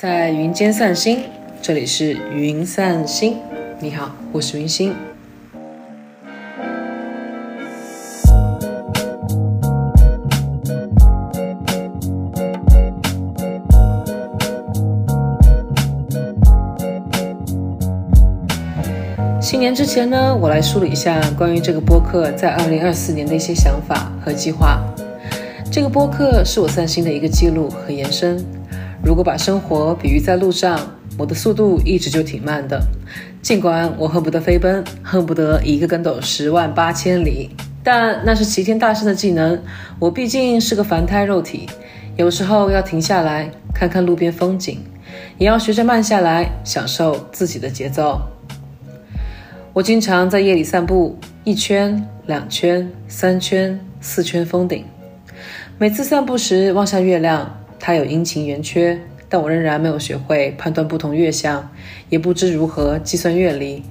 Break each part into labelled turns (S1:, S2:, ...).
S1: 在云间散心，这里是云散心。你好，我是云心。新年之前呢，我来梳理一下关于这个播客在二零二四年的一些想法和计划。这个播客是我散心的一个记录和延伸。如果把生活比喻在路上，我的速度一直就挺慢的。尽管我恨不得飞奔，恨不得一个跟斗十万八千里，但那是齐天大圣的技能。我毕竟是个凡胎肉体，有时候要停下来看看路边风景，也要学着慢下来，享受自己的节奏。我经常在夜里散步，一圈、两圈、三圈、四圈封顶。每次散步时望向月亮。它有阴晴圆缺，但我仍然没有学会判断不同月相，也不知如何计算月离。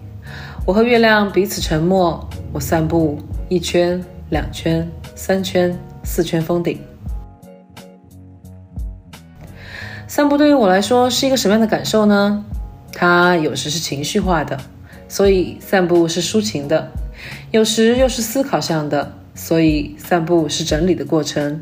S1: 我和月亮彼此沉默。我散步一圈、两圈、三圈、四圈封顶。散步对于我来说是一个什么样的感受呢？它有时是情绪化的，所以散步是抒情的；有时又是思考向的，所以散步是整理的过程。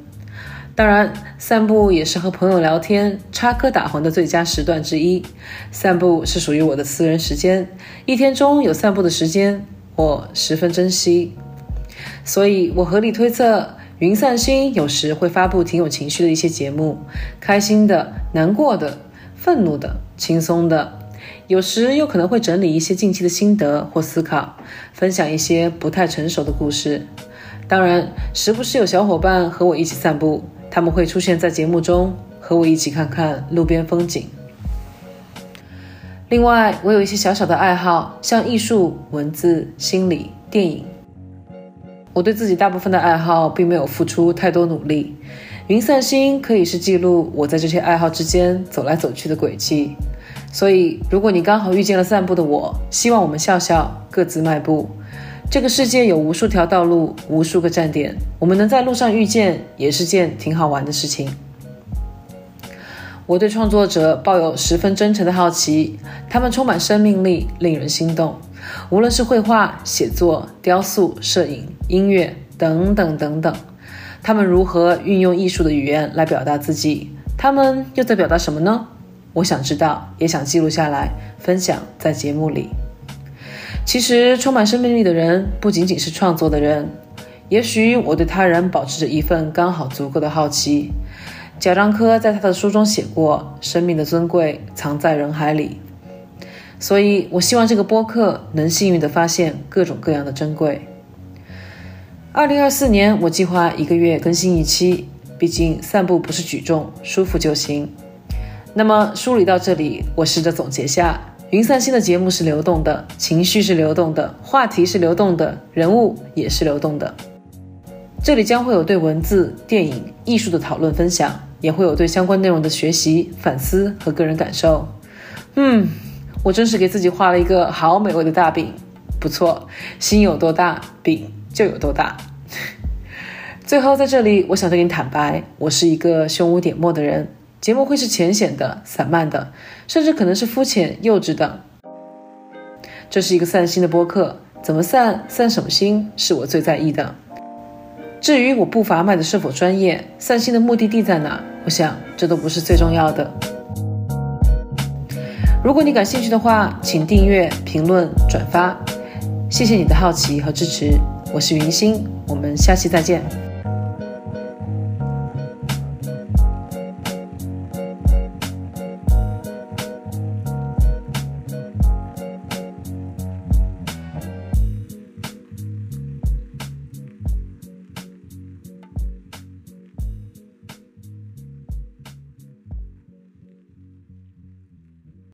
S1: 当然，散步也是和朋友聊天、插科打诨的最佳时段之一。散步是属于我的私人时间，一天中有散步的时间，我十分珍惜。所以，我合理推测，云散心有时会发布挺有情绪的一些节目，开心的、难过的、愤怒的、轻松的，有时又可能会整理一些近期的心得或思考，分享一些不太成熟的故事。当然，时不时有小伙伴和我一起散步。他们会出现在节目中，和我一起看看路边风景。另外，我有一些小小的爱好，像艺术、文字、心理、电影。我对自己大部分的爱好并没有付出太多努力。云散心可以是记录我在这些爱好之间走来走去的轨迹。所以，如果你刚好遇见了散步的我，希望我们笑笑，各自迈步。这个世界有无数条道路，无数个站点，我们能在路上遇见，也是件挺好玩的事情。我对创作者抱有十分真诚的好奇，他们充满生命力，令人心动。无论是绘画、写作、雕塑、摄影、音乐等等等等，他们如何运用艺术的语言来表达自己？他们又在表达什么呢？我想知道，也想记录下来，分享在节目里。其实，充满生命力的人不仅仅是创作的人。也许我对他人保持着一份刚好足够的好奇。贾樟柯在他的书中写过：“生命的尊贵藏在人海里。”所以，我希望这个播客能幸运地发现各种各样的珍贵。二零二四年，我计划一个月更新一期，毕竟散步不是举重，舒服就行。那么，梳理到这里，我试着总结下。云散心的节目是流动的，情绪是流动的，话题是流动的，人物也是流动的。这里将会有对文字、电影、艺术的讨论分享，也会有对相关内容的学习、反思和个人感受。嗯，我真是给自己画了一个好美味的大饼。不错，心有多大，饼就有多大。最后，在这里，我想对你坦白，我是一个胸无点墨的人。节目会是浅显的、散漫的，甚至可能是肤浅、幼稚的。这是一个散心的播客，怎么散、散什么心，是我最在意的。至于我步伐迈的是否专业，散心的目的地在哪，我想这都不是最重要的。如果你感兴趣的话，请订阅、评论、转发，谢谢你的好奇和支持。我是云心，我们下期再见。